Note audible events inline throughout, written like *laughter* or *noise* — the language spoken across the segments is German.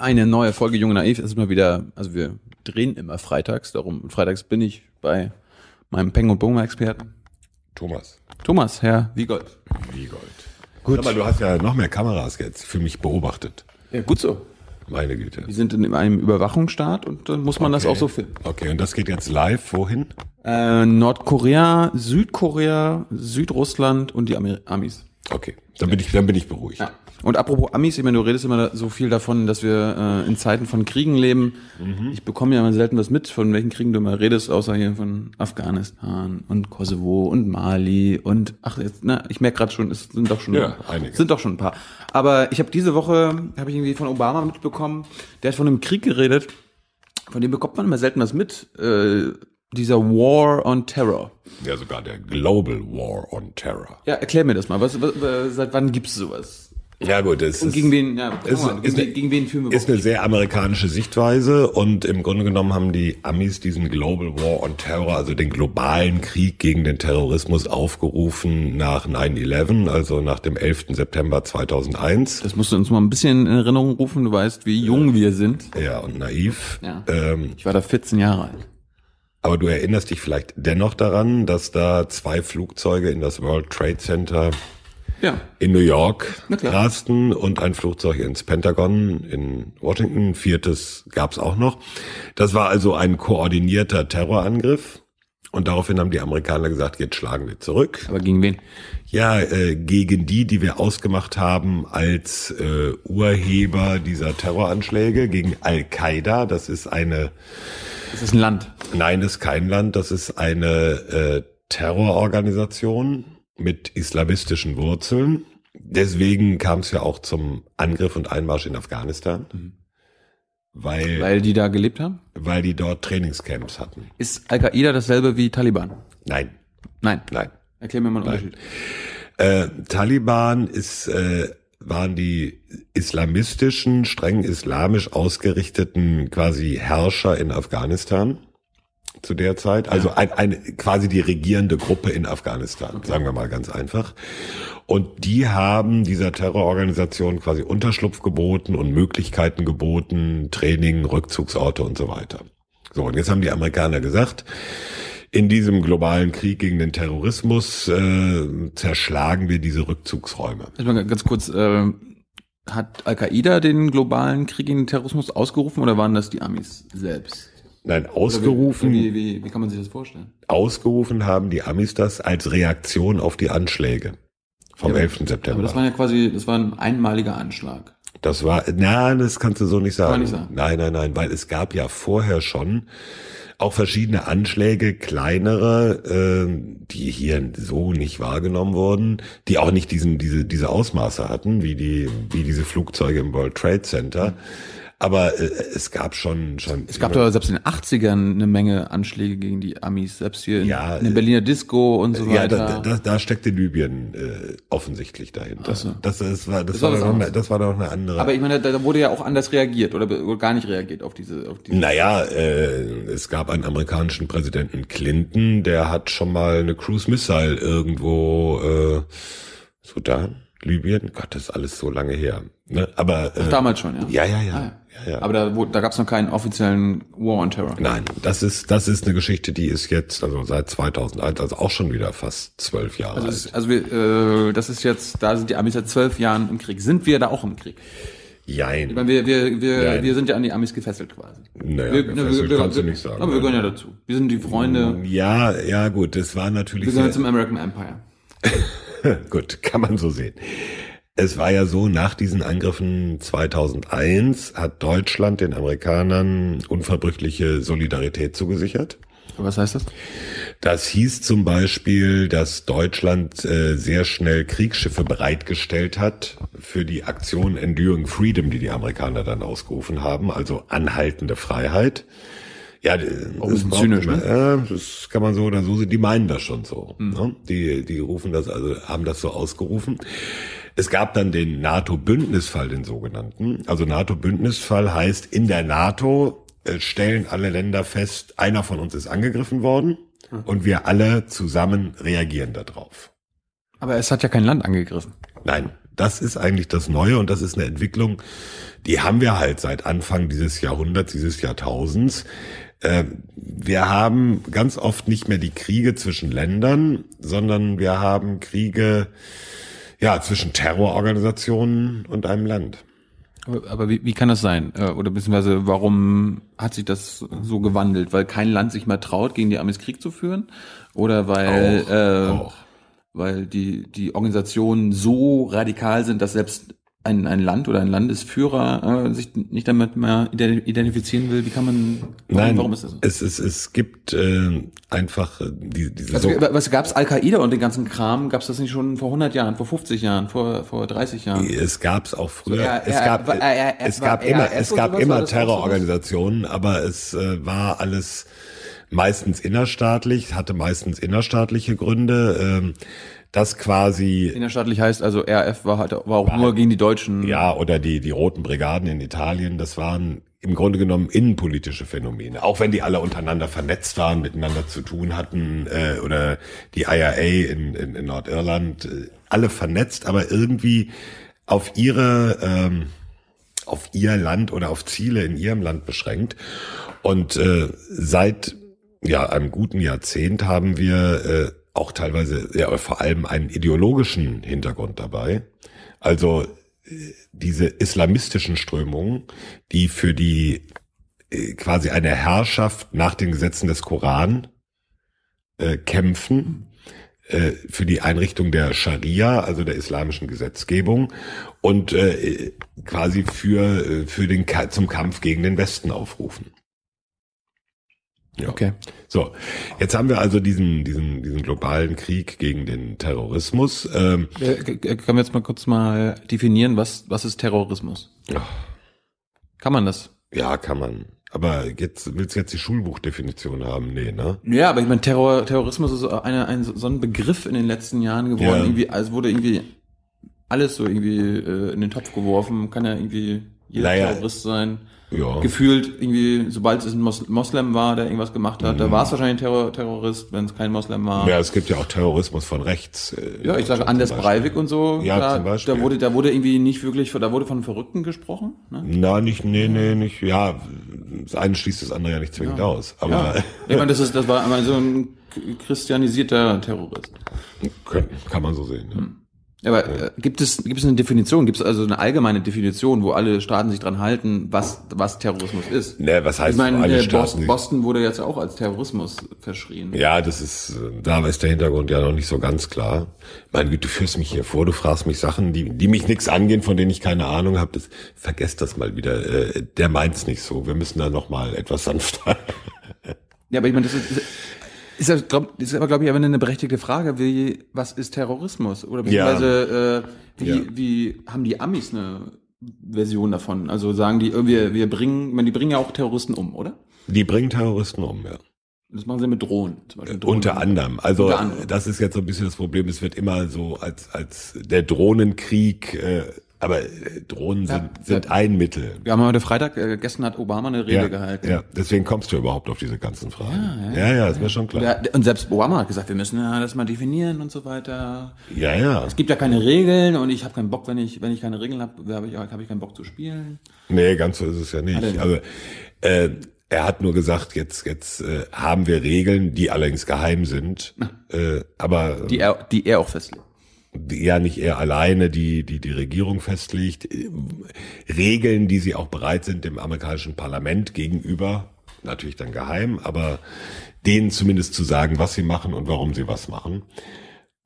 Eine neue Folge Junge Naiv ist mal wieder, also wir drehen immer freitags, darum freitags bin ich bei meinem Peng- und Boma-Experten. Thomas. Thomas, Herr Wiegold. Wiegold. Gut. Aber du hast ja noch mehr Kameras jetzt für mich beobachtet. Ja, gut so. Meine Güte. Wir sind in einem Überwachungsstaat und dann muss man das Okay. auch so finden. Okay, und das geht jetzt live wohin? Äh, Nordkorea, Südkorea, Südrussland und die Amer Amis. Okay, dann bin ich, dann bin ich beruhigt. Ja. Und apropos Amis, ich meine, du redest immer so viel davon, dass wir äh, in Zeiten von Kriegen leben. Ich bekomme ja immer selten was mit, von welchen Kriegen du immer redest, außer hier von Afghanistan und Kosovo und Mali und ach jetzt, na, ich merke gerade schon, es sind doch schon Ja, einige. sind doch schon ein paar. Aber ich habe diese Woche habe ich irgendwie von Obama mitbekommen, der hat von einem Krieg geredet, von dem bekommt man immer selten was mit. Äh, dieser War on Terror. Ja, sogar der Global War on Terror. Ja, erklär mir das mal. Was, was, was seit wann gibt's sowas? Ja gut, das Und ist, gegen wen, ja, ist- mal, ist gegen, eine- gegen wen führen wir ist eine sehr amerikanische Sichtweise und im Grunde genommen haben die Amis diesen Global War on Terror, also den globalen Krieg gegen den Terrorismus aufgerufen nach 9-11, also nach dem 11. September 2001. Das musst du uns mal ein bisschen in Erinnerung rufen. Du weißt, wie jung wir sind. Ja, und naiv. Ja. Ähm, Ich war da 14 Jahre alt. Aber du erinnerst dich vielleicht dennoch daran, dass da zwei Flugzeuge in das World Trade Center Ja. in New York rasten und ein Flugzeug ins Pentagon in Washington. Viertes gab's auch noch. Das war also ein koordinierter Terrorangriff. Und daraufhin haben die Amerikaner gesagt, jetzt schlagen wir zurück. Aber gegen wen? Ja, äh, gegen die, die wir ausgemacht haben als äh, Urheber dieser Terroranschläge, gegen Al-Qaida. Das ist eine Das ist ein Land. Nein, das ist kein Land. Das ist eine äh, Terrororganisation mit islamistischen Wurzeln. Deswegen kam es ja auch zum Angriff und Einmarsch in Afghanistan, weil, weil, Weil die da gelebt haben? die dort Trainingscamps hatten. Ist Al-Qaida dasselbe wie Taliban? Nein, Nein. nein. Erklär mir mal einen Unterschied. Äh, Taliban ist, äh, waren die islamistischen, streng islamisch ausgerichteten quasi Herrscher in Afghanistan zu der Zeit. Also ein, eine, quasi die regierende Gruppe in Afghanistan, sagen wir mal ganz einfach. Und die haben dieser Terrororganisation quasi Unterschlupf geboten und Möglichkeiten geboten, Training, Rückzugsorte und so weiter. So, und jetzt haben die Amerikaner gesagt, in diesem globalen Krieg gegen den Terrorismus äh, zerschlagen wir diese Rückzugsräume. Ganz kurz, äh, hat Al-Qaida den globalen Krieg gegen den Terrorismus ausgerufen oder waren das die Amis selbst? Nein, ausgerufen, Wie, wie, wie kann man sich das vorstellen? ausgerufen haben die Amis das als Reaktion auf die Anschläge vom Ja, aber- 11. Aber September. das war ja quasi, das war ein einmaliger Anschlag. Das war, na, das kannst du so nicht sagen. man nicht sagen. Nein, nein, nein, weil es gab ja vorher schon auch verschiedene Anschläge, kleinere, äh, die hier so nicht wahrgenommen wurden, die auch nicht diesen, diese, diese Ausmaße hatten, wie die, wie diese Flugzeuge im World Trade Center. Aber äh, es gab schon, schon. Es gab doch selbst in den 80ern eine Menge Anschläge gegen die Amis, selbst hier in, Ja, in der Berliner Disco und so ja, weiter. da, da, da steckte Libyen äh, offensichtlich dahinter. Ach so. Das, das war, das, Das war war was doch eine, anderes. das war doch eine andere. Aber ich meine, da, da wurde ja auch anders reagiert oder, gar nicht reagiert auf diese, auf diese. Naja, äh, es gab einen amerikanischen Präsidenten Clinton, der hat schon mal eine Cruise Missile irgendwo äh, Sudan, Libyen, Gott, das ist alles so lange her. Ne? Aber äh, Damals schon, ja. ja, ja, ja, Ah, ja, ja. Aber da, wo- da gab es noch keinen offiziellen War on Terror. Nein, das ist das ist eine Geschichte, die ist jetzt also seit 2001, also auch schon wieder fast zwölf Jahre Also, alt. es, also wir, äh, das ist jetzt, da sind die Amis seit zwölf Jahren im Krieg. Sind wir da auch im Krieg? Jein. meine, wir, wir, wir, Nein. wir sind ja an die Amis gefesselt quasi. Naja, wir, gefesselt kannst du nicht sagen. Aber wir gehören ja dazu. Wir sind die Freunde. Ja, ja, gut, das war natürlich Wir gehören zum American Empire. *laughs* Gut, kann man so sehen. Es war ja so, nach diesen Angriffen 2001 hat Deutschland den Amerikanern unverbrüchliche Solidarität zugesichert. Was heißt das? Das hieß zum Beispiel, dass Deutschland äh, sehr schnell Kriegsschiffe bereitgestellt hat für die Aktion Enduring Freedom, die die Amerikaner dann ausgerufen haben, also anhaltende Freiheit. Ja, ein das zynisch, immer- ne? Ja, das kann man so oder so sehen. Die meinen das schon so. Hm. Ne? Die, die rufen das, also haben das so ausgerufen. Es gab dann den NATO-Bündnisfall, den sogenannten. Also NATO-Bündnisfall heißt, in der NATO äh, stellen alle Länder fest, einer von uns ist angegriffen worden Hm. und wir alle zusammen reagieren darauf. Aber es hat ja kein Land angegriffen. Nein, Das ist eigentlich das Neue und das ist eine Entwicklung, die haben wir halt seit Anfang dieses Jahrhunderts, dieses Jahrtausends. Ähm, wir haben ganz oft nicht mehr die Kriege zwischen Ländern, sondern wir haben Kriege ja zwischen Terrororganisationen und einem Land. Aber, aber wie, wie kann das sein? Äh, oder beziehungsweise warum hat sich das so gewandelt? Weil kein Land sich mehr traut, gegen die Amis Krieg zu führen? Oder weil, Auch, äh, auch. weil die, die Organisationen so radikal sind, dass selbst ein, ein Land oder ein Landesführer äh, sich nicht damit mehr ident- identifizieren will? Wie kann man, warum, Nein, warum ist das so? es, es, es gibt äh, einfach äh, die, diese Also, so, was gab's Al-Qaida und den ganzen Kram? Gab's das nicht schon vor 100 Jahren, vor 50 Jahren, vor, vor 30 Jahren? Es gab's auch früher. Es gab, war- es gab immer, es gab sowas, immer? Terrororganisationen, aber es äh, war alles meistens innerstaatlich, hatte meistens innerstaatliche Gründe. Ähm, das quasi Innerstaatlich heißt also RF war halt war auch nur gegen die Deutschen. ja, oder die, die Roten Brigaden in Italien, das waren im Grunde genommen innenpolitische Phänomene. Auch wenn die alle untereinander vernetzt waren, miteinander zu tun hatten, äh, oder die IRA in, in, in Nordirland, äh, alle vernetzt, aber irgendwie auf ihre, ähm, auf ihr Land oder auf Ziele in ihrem Land beschränkt. Und äh, seit ja einem guten Jahrzehnt haben wir äh, auch teilweise, ja, vor allem einen ideologischen Hintergrund dabei. Also äh, diese islamistischen Strömungen, die für die äh, quasi eine Herrschaft nach den Gesetzen des Koran äh, kämpfen, äh, für die Einrichtung der Scharia, also der islamischen Gesetzgebung und äh, quasi für, äh, für den, zum Kampf gegen den Westen aufrufen. Ja. Okay. So, jetzt haben wir also diesen, diesen, diesen globalen Krieg gegen den Terrorismus. Ähm, Äh, Können wir jetzt mal kurz mal definieren, was, was ist Terrorismus? Kann man das? ja, kann man. Aber jetzt willst du jetzt die Schulbuchdefinition haben? Nee, ne? Ja, aber ich meine, Terror, Terrorismus ist eine, ein, so ein Begriff in den letzten Jahren geworden. Ja. Irgendwie, also wurde irgendwie alles so irgendwie äh, in den Topf geworfen. Kann ja irgendwie jeder Naja. Terrorist sein. Ja. Gefühlt irgendwie, sobald es ein Mos Moslem war, der irgendwas gemacht hat, da war es wahrscheinlich ein Terror Terrorist, wenn es kein Moslem war. Mhm. Ja, es gibt ja auch Terrorismus von rechts. äh, Ja, ich sage Anders. Breivik und so. Ja, da, zum Beispiel. Da wurde, da wurde irgendwie nicht wirklich, da wurde von Verrückten gesprochen. Ne? Na, nicht, nee, nee, nicht, ja, das eine schließt das andere ja nicht zwingend aus. Aber Ja. Ich meine, das ist, das war einmal so ein christianisierter Terrorist. kann, kann man so sehen. Ja. Aber äh, gibt es gibt es eine Definition? Gibt es also eine allgemeine Definition, wo alle Staaten sich dran halten, was was Terrorismus ist? Ne, was heißt Ich meine, alle äh, Staaten? Boston, Boston wurde jetzt auch als Terrorismus verschrien. Ja, das ist, äh, da ist der Hintergrund ja noch nicht so ganz klar. Meine Güte, du führst mich hier vor, du fragst mich Sachen, die, die mich nichts angehen, von denen ich keine Ahnung habe. Das, vergesst das mal wieder. Äh, Der meint's nicht so. Wir müssen da noch mal etwas sanfter. Ja, aber ich meine, das ist, *laughs* ist, ja, glaub, ist aber, glaube ich, aber eine berechtigte Frage, wie, was ist Terrorismus? Oder beziehungsweise, äh, wie, Ja. wie haben die Amis eine Version davon? Also sagen die, wir, wir bringen, ich meine, die bringen ja auch Terroristen um, oder? Die bringen Terroristen um, ja. Das machen sie mit Drohnen. Zum Beispiel Drohnen. Unter anderem. Also Unter anderem. das ist jetzt so ein bisschen das Problem. Es wird immer so als als der Drohnenkrieg. Äh, aber äh, Drohnen Ja, sind, sind ja. ein Mittel. Wir haben heute Freitag, äh, gestern hat Obama eine Rede Ja, gehalten. ja, deswegen kommst du überhaupt auf diese ganzen Fragen. Ja, Ja, ja, ist mir schon klar. Ja, und selbst Obama hat gesagt, wir müssen ja das mal definieren und so weiter. Ja, ja. Es gibt ja keine Regeln und ich habe keinen Bock, wenn ich wenn ich keine Regeln habe, habe ich, hab ich keinen Bock zu spielen. Nee, ganz so ist es ja nicht. Also äh, er hat nur gesagt, jetzt jetzt äh, haben wir Regeln, die allerdings geheim sind, äh, aber Die er, die er auch festlegt. Ja nicht er alleine, die die die Regierung festlegt, äh, Regeln, die sie auch bereit sind dem amerikanischen Parlament gegenüber, natürlich dann geheim, aber denen zumindest zu sagen, was sie machen und warum sie was machen.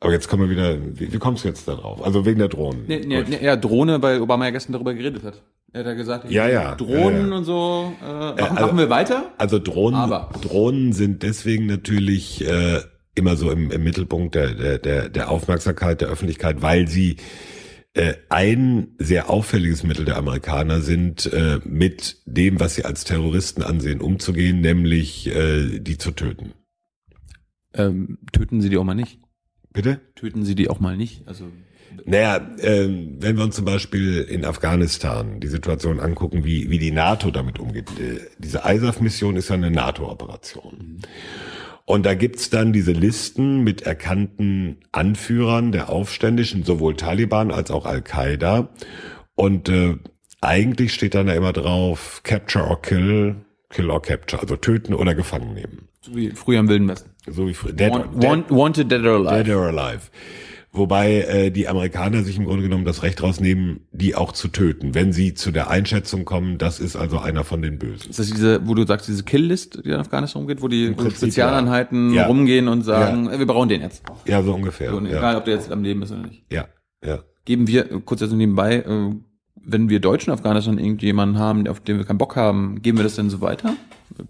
Aber jetzt kommen wir wieder, wie, wie kommst du jetzt da drauf? Also wegen der Drohnen. Nee, nee, nee, ja, Drohne, weil Obama ja gestern darüber geredet hat. Er hat ja gesagt, Ja, ja, Drohnen ja, ja. und so. Äh, machen, also- machen wir weiter? Also Drohnen, Aber- Drohnen sind deswegen natürlich äh, immer so im, im Mittelpunkt der, der, der, der Aufmerksamkeit der Öffentlichkeit, weil sie äh, ein sehr auffälliges Mittel der Amerikaner sind, äh, mit dem, was sie als Terroristen ansehen, umzugehen, nämlich äh, die zu töten. Ähm, töten Sie die auch mal nicht. Bitte? Töten Sie die auch mal nicht. Also Naja, ähm, wenn wir uns zum Beispiel in Afghanistan die Situation angucken, wie, wie die NATO damit umgeht. Äh, diese ISAF-Mission ist ja eine NATO-Operation. Und da gibt's dann diese Listen mit erkannten Anführern der Aufständischen, sowohl Taliban als auch Al-Qaida. Und äh, eigentlich steht dann da immer drauf, Capture or Kill, Kill or Capture, also töten oder gefangen nehmen. So wie früher im Wilden Westen. So wie früher. Dead, Want, want, wanted Dead or Alive. Dead or Alive. Wobei äh, die Amerikaner sich im Grunde genommen das Recht rausnehmen, die auch zu töten, wenn sie zu der Einschätzung kommen, das ist also einer von den Bösen. Ist das diese, wo du sagst, diese Kill-List, die in Afghanistan rumgeht, wo die Prinzip, Spezialeinheiten ja. Ja. rumgehen und sagen, äh, wir brauchen den jetzt. Ja, so ungefähr. So, ja. Egal, ob der jetzt am Leben ist oder nicht. ja, ja. Geben wir, kurz also nebenbei, äh, wenn wir Deutschen in Afghanistan irgendjemanden haben, auf den wir keinen Bock haben, geben wir das denn so weiter?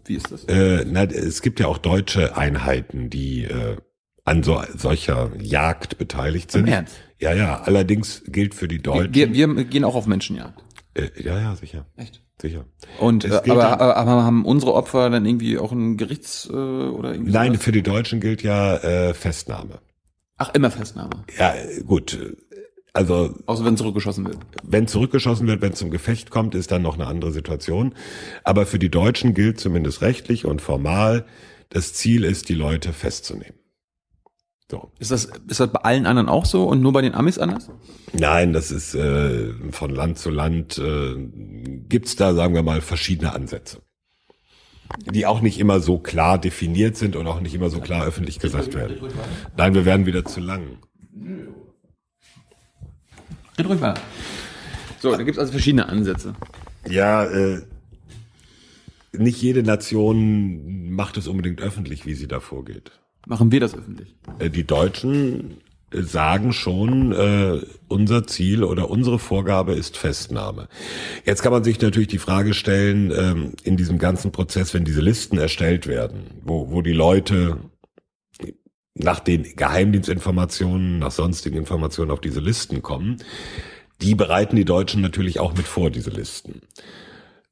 Wie ist das? Äh, na, es gibt ja auch deutsche Einheiten, die äh, an so, solcher Jagd beteiligt sind. Im Ernst? Ja, ja. Allerdings gilt für die Deutschen. Wir, wir gehen auch auf Menschenjagd. äh, ja, ja, sicher, Echt? sicher. Und äh, gilt aber, dann- aber, aber haben unsere Opfer dann irgendwie auch ein Gerichts äh, oder irgendwie Nein, sowas? für die Deutschen gilt ja äh, Festnahme. Ach, immer Festnahme. Ja, äh, gut. Also Außer wenn zurückgeschossen wird. wenn zurückgeschossen wird, wenn es zum Gefecht kommt, ist dann noch eine andere Situation. Aber für die Deutschen gilt zumindest rechtlich und formal, das Ziel ist, die Leute festzunehmen. So. Ist das, ist das bei allen anderen auch so und nur bei den Amis anders? Nein, das ist äh, von Land zu Land äh, gibt's da, sagen wir mal, verschiedene Ansätze, die auch nicht immer so klar definiert sind und auch nicht immer so klar öffentlich gesagt werden. Nein, wir werden wieder zu lang. Red ruhig weiter. So, da gibt es also verschiedene Ansätze. Ja, äh, nicht jede Nation macht es unbedingt öffentlich, wie sie da vorgeht. Machen wir das öffentlich? Äh, Die Deutschen äh, sagen schon, äh, unser Ziel oder unsere Vorgabe ist Festnahme. Jetzt kann man sich natürlich die Frage stellen, ähm, in diesem ganzen Prozess, wenn diese Listen erstellt werden, wo, wo die Leute nach den Geheimdienstinformationen, nach sonstigen Informationen auf diese Listen kommen, die bereiten die Deutschen natürlich auch mit vor, diese Listen.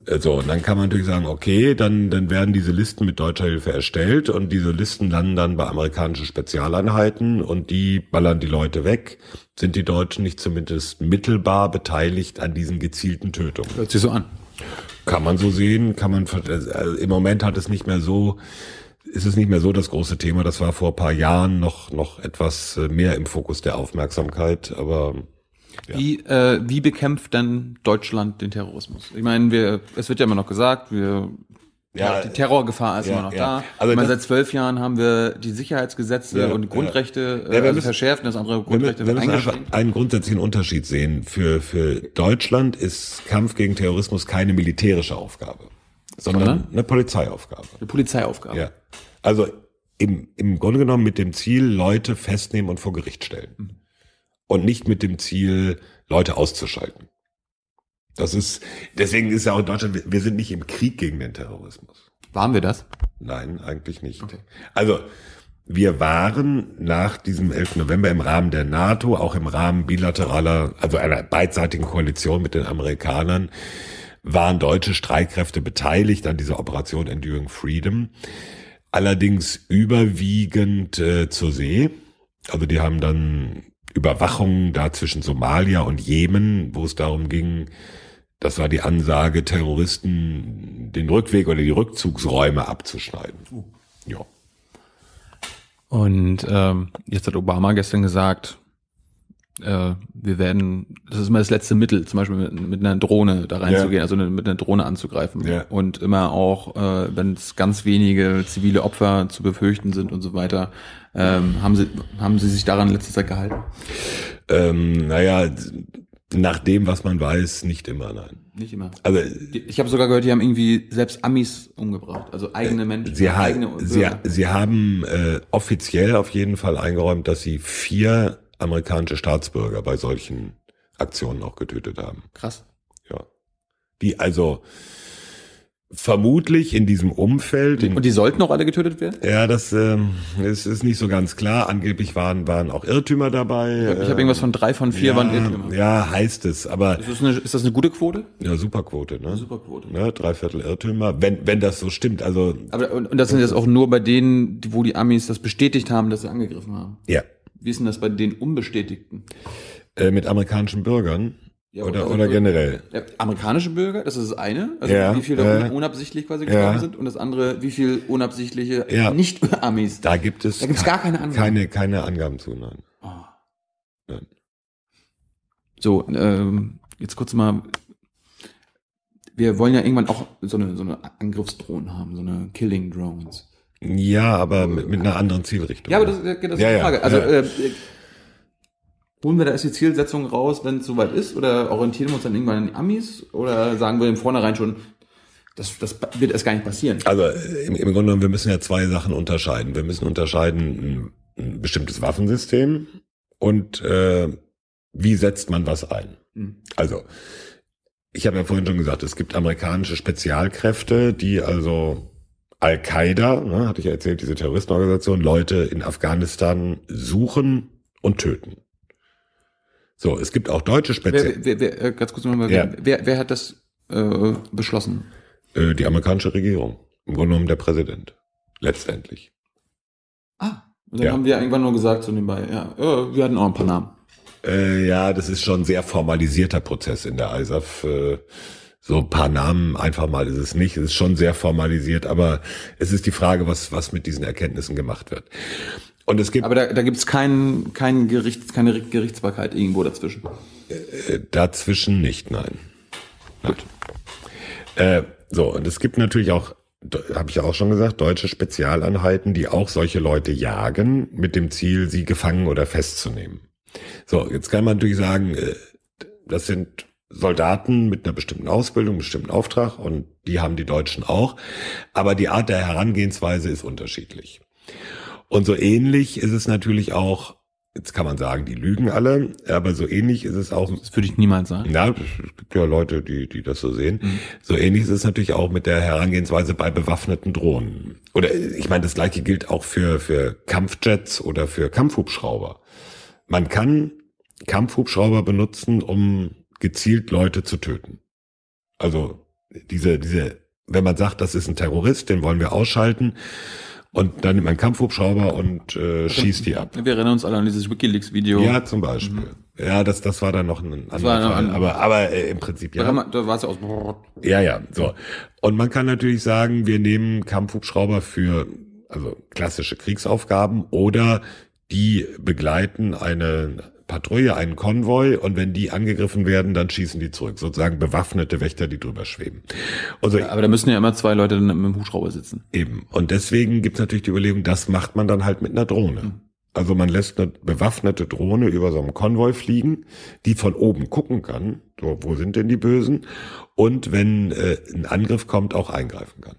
So, und dann kann man natürlich sagen, okay, dann, dann werden diese Listen mit deutscher Hilfe erstellt und diese Listen landen dann bei amerikanischen Spezialeinheiten und die ballern die Leute weg. Sind die Deutschen nicht zumindest mittelbar beteiligt an diesen gezielten Tötungen? Hört sich so an. Kann man so sehen, kann man, also im Moment hat es nicht mehr so, ist es nicht mehr so das große Thema. Das war vor ein paar Jahren noch, noch etwas äh, mehr im Fokus der Aufmerksamkeit, aber Wie, äh, wie bekämpft denn Deutschland den Terrorismus? Ich meine, wir, es wird ja immer noch gesagt, wir Ja, die Terrorgefahr ist ja, immer noch ja. da. Also meine, seit zwölf Jahren haben wir die Sicherheitsgesetze Ja, und Grundrechte Ja, äh, wir also müssen- verschärft und das andere Wir Grundrechte wir wird müssen einfach einen grundsätzlichen Unterschied sehen. Für, für Deutschland ist Kampf gegen Terrorismus keine militärische Aufgabe, sondern Sondern? eine Polizeiaufgabe. Eine Polizeiaufgabe. Ja. Also im, im Grunde genommen mit dem Ziel, Leute festnehmen und vor Gericht stellen. Und nicht mit dem Ziel, Leute auszuschalten. Das ist, deswegen ist ja auch in Deutschland, wir- sind nicht im Krieg gegen den Terrorismus. Waren wir das? Nein, eigentlich nicht. Okay. Also, wir waren nach diesem 11. November im Rahmen der NATO, auch im Rahmen bilateraler, also einer beidseitigen Koalition mit den Amerikanern, waren deutsche Streitkräfte beteiligt an dieser Operation Enduring Freedom. Allerdings überwiegend äh, zur See. Also die haben dann Überwachung da zwischen Somalia und Jemen, wo es darum ging, das war die Ansage, Terroristen den Rückweg oder die Rückzugsräume abzuschneiden. Ja. Und ähm, jetzt hat Obama gestern gesagt, äh, wir werden, das ist immer das letzte Mittel, zum Beispiel mit, mit einer Drohne da reinzugehen, Ja. also mit einer Drohne anzugreifen. Ja. Und immer auch, äh, wenn es ganz wenige zivile Opfer zu befürchten sind und so weiter, ähm, haben sie haben sie sich daran letzter Zeit gehalten? Ähm, naja, nach dem, was man weiß, nicht immer, nein. Nicht immer. Also Ich habe sogar gehört, die haben irgendwie selbst Amis umgebracht, also eigene Menschen, sie, ha eigene sie, sie haben äh, offiziell auf jeden Fall eingeräumt, dass sie vier amerikanische Staatsbürger bei solchen Aktionen auch getötet haben. Krass. Ja. Die also vermutlich in diesem Umfeld, in, Und die sollten auch alle getötet werden? ja, das ähm, es ist nicht so ganz klar. Angeblich waren waren auch Irrtümer dabei. Ich habe irgendwas von drei von vier ja, waren Irrtümer. Ja, heißt es, aber Ist, das eine, ist das eine gute Quote? ja, Superquote, ne? Superquote. Ne, drei Viertel Irrtümer, wenn wenn das so stimmt. Also Aber und, und das sind jetzt auch nur bei denen, wo die Amis das bestätigt haben, dass sie angegriffen haben. ja, Wie ist denn das bei den Unbestätigten? äh, mit amerikanischen Bürgern. Ja, oder, also- oder generell? Ja, amerikanische Bürger, das ist das eine, also Ja, wie viele da äh, unabsichtlich quasi gestorben sind und das andere, wie viel unabsichtliche Ja. Nicht-Amis. Da gibt es Da gibt's gar keine Angaben. keine, keine Angaben zu, nein. Ah. Nein. So, ähm, jetzt kurz mal. Wir wollen ja irgendwann auch so eine, so eine Angriffsdrohnen haben, so eine Killing Drones. Ja, aber mit, mit einer anderen Zielrichtung. Ja, aber das, das ist Ja, die ja, Frage. Also, ja. äh, holen wir da erst die Zielsetzung raus, wenn es soweit ist, oder orientieren wir uns dann irgendwann an die Amis, oder sagen wir im Vornherein schon, das, das wird erst gar nicht passieren? Also im, im Grunde genommen, wir müssen ja zwei Sachen unterscheiden. Wir müssen unterscheiden ein, ein bestimmtes Waffensystem und äh, wie setzt man was ein. Hm. Also, ich habe ja vorhin schon gesagt, es gibt amerikanische Spezialkräfte, die also Al-Qaida, ne, hatte ich ja erzählt, diese Terroristenorganisation, Leute in Afghanistan suchen und töten. So, es gibt auch deutsche Spezial... Wer, wer, wer, äh, ganz kurz nochmal, Ja. wer, wer, wer hat das äh, beschlossen? Äh, die amerikanische Regierung. Im Grunde genommen der Präsident. Letztendlich. Ah, und dann Ja. haben wir irgendwann nur gesagt so nebenbei, ja, äh, wir hatten auch ein paar Namen. Äh, ja, das ist schon ein sehr formalisierter Prozess in der ISAF. Äh, so ein paar Namen einfach mal ist es nicht. Es ist schon sehr formalisiert, aber es ist die Frage, was, was mit diesen Erkenntnissen gemacht wird. Und es gibt Aber da, da gibt es kein, kein Gericht, keine Gerichtsbarkeit irgendwo dazwischen. äh, dazwischen nicht, nein. Gut. Äh, so, und es gibt natürlich auch, habe ich ja auch schon gesagt, deutsche Spezialeinheiten, die auch solche Leute jagen, mit dem Ziel, sie gefangen oder festzunehmen. So, jetzt kann man natürlich sagen, äh, das sind Soldaten mit einer bestimmten Ausbildung, einem bestimmten Auftrag und die haben die Deutschen auch. Aber die Art der Herangehensweise ist unterschiedlich. Und so ähnlich ist es natürlich auch, jetzt kann man sagen, die lügen alle, aber so ähnlich ist es auch Das würde ich niemals sagen. ja, es gibt ja Leute, die, die das so sehen. So ähnlich ist es natürlich auch mit der Herangehensweise bei bewaffneten Drohnen. Oder ich meine, das gleiche gilt auch für, für Kampfjets oder für Kampfhubschrauber. Man kann Kampfhubschrauber benutzen, um gezielt Leute zu töten. Also diese, diese, wenn man sagt, das ist ein Terrorist, den wollen wir ausschalten, und dann nimmt man Kampfhubschrauber und äh, schießt die ab. Wir erinnern uns alle an dieses WikiLeaks-Video. Ja, zum Beispiel. Ja, das, das war dann noch ein anderer Fall. Aber, aber äh, im Prinzip ja. da war es ja aus. Ja, ja, so. Und man kann natürlich sagen, wir nehmen Kampfhubschrauber für also klassische Kriegsaufgaben oder die begleiten eine Patrouille, einen Konvoi und wenn die angegriffen werden, dann schießen die zurück. Sozusagen bewaffnete Wächter, die drüber schweben. Und so Aber da müssen ja immer zwei Leute dann mit dem Hubschrauber sitzen. eben. Und deswegen gibt's natürlich die Überlegung, das macht man dann halt mit einer Drohne. Also man lässt eine bewaffnete Drohne über so einem Konvoi fliegen, die von oben gucken kann, so, wo sind denn die Bösen, und wenn äh, ein Angriff kommt, auch eingreifen kann.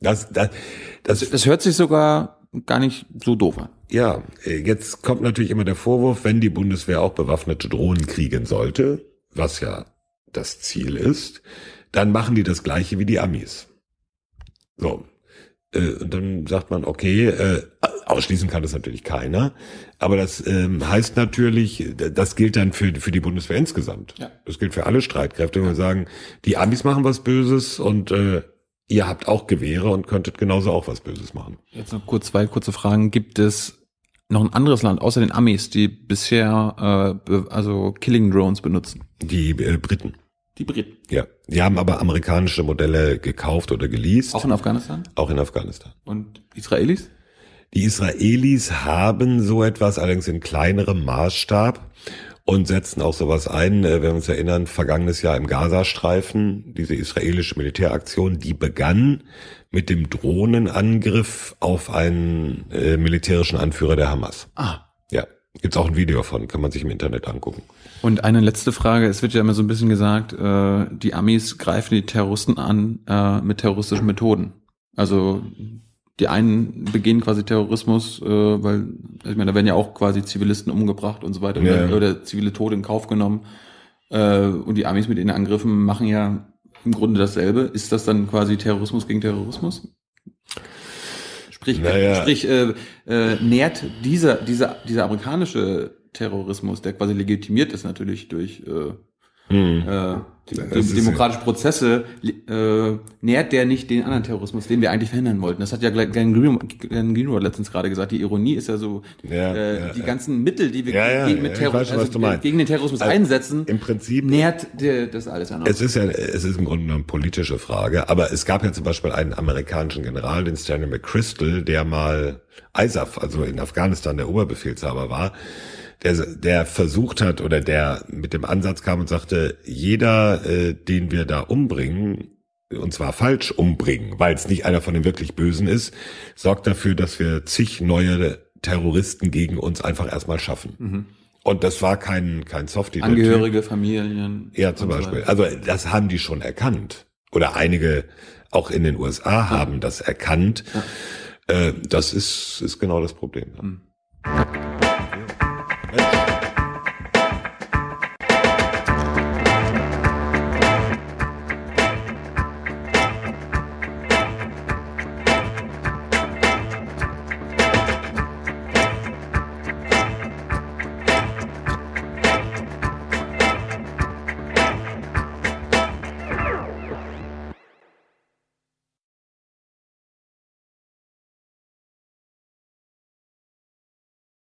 Das, das, das, Das hört sich sogar gar nicht so doof an. Ja, äh, jetzt kommt natürlich immer der Vorwurf, wenn die Bundeswehr auch bewaffnete Drohnen kriegen sollte, was ja das Ziel ist, dann machen die das gleiche wie die Amis. So. Äh, und dann sagt man, okay, äh, ausschließen kann das natürlich keiner, aber das ähm, heißt natürlich, das gilt dann für, für die Bundeswehr insgesamt. Ja. Das gilt für alle Streitkräfte, wenn wir sagen, die Amis machen was Böses und äh, ihr habt auch Gewehre und könntet genauso auch was Böses machen. Jetzt noch kurz zwei kurze Fragen. Gibt es noch ein anderes Land außer den Amis, die bisher äh, also Killing Drones benutzen? Die äh, Briten. Die Briten. Ja, die haben aber amerikanische Modelle gekauft oder geleast, Auch in Afghanistan? auch in Afghanistan. Und Israelis? Die Israelis haben so etwas, allerdings in kleinerem Maßstab und setzen auch sowas ein, äh, wenn wir uns erinnern, vergangenes Jahr im Gazastreifen, diese israelische Militäraktion, die begann mit dem Drohnenangriff auf einen äh, militärischen Anführer der Hamas. Ah. Ja, gibt's auch ein Video von, kann man sich im Internet angucken. Und eine letzte Frage. Es wird ja immer so ein bisschen gesagt, äh, die Amis greifen die Terroristen an äh, mit terroristischen Methoden. Also die einen begehen quasi Terrorismus, äh, weil, ich meine, da werden ja auch quasi Zivilisten umgebracht und so weiter Ja. oder, oder zivile Tode in Kauf genommen. Äh, und die Amis mit ihren Angriffen machen ja im Grunde dasselbe. Ist das dann quasi Terrorismus gegen Terrorismus? Sprich, Naja. sprich äh, äh, nährt dieser, dieser, dieser amerikanische Terrorismus, der quasi legitimiert ist natürlich durch äh, Hm. Äh, die, demokratische Prozesse äh, nährt der nicht den anderen Terrorismus, den wir eigentlich verhindern wollten. Das hat ja Glenn Greenwald letztens gerade gesagt. Die Ironie ist ja so, ja, äh, ja, die ja. ganzen Mittel, die wir gegen, mit weiß, also gegen, den Terrorismus also einsetzen, im Prinzip nährt der, das alles an. Es ist ja, es ist im Grunde eine politische Frage, aber es gab ja zum Beispiel einen amerikanischen General, den Stanley McChrystal, der mal ISAF, also in Afghanistan der Oberbefehlshaber war der, der versucht hat oder der mit dem Ansatz kam und sagte, jeder, äh, den wir da umbringen, und zwar falsch umbringen, weil es nicht einer von den wirklich Bösen ist, sorgt dafür, dass wir zig neue Terroristen gegen uns einfach erstmal schaffen. Mhm. Und das war kein, kein Softie. Angehörige, Familien. Ja, zum Beispiel. So also das haben die schon erkannt. Oder einige auch in den USA ja. haben das erkannt. Ja. Äh, das ist, ist genau das Problem. Mhm.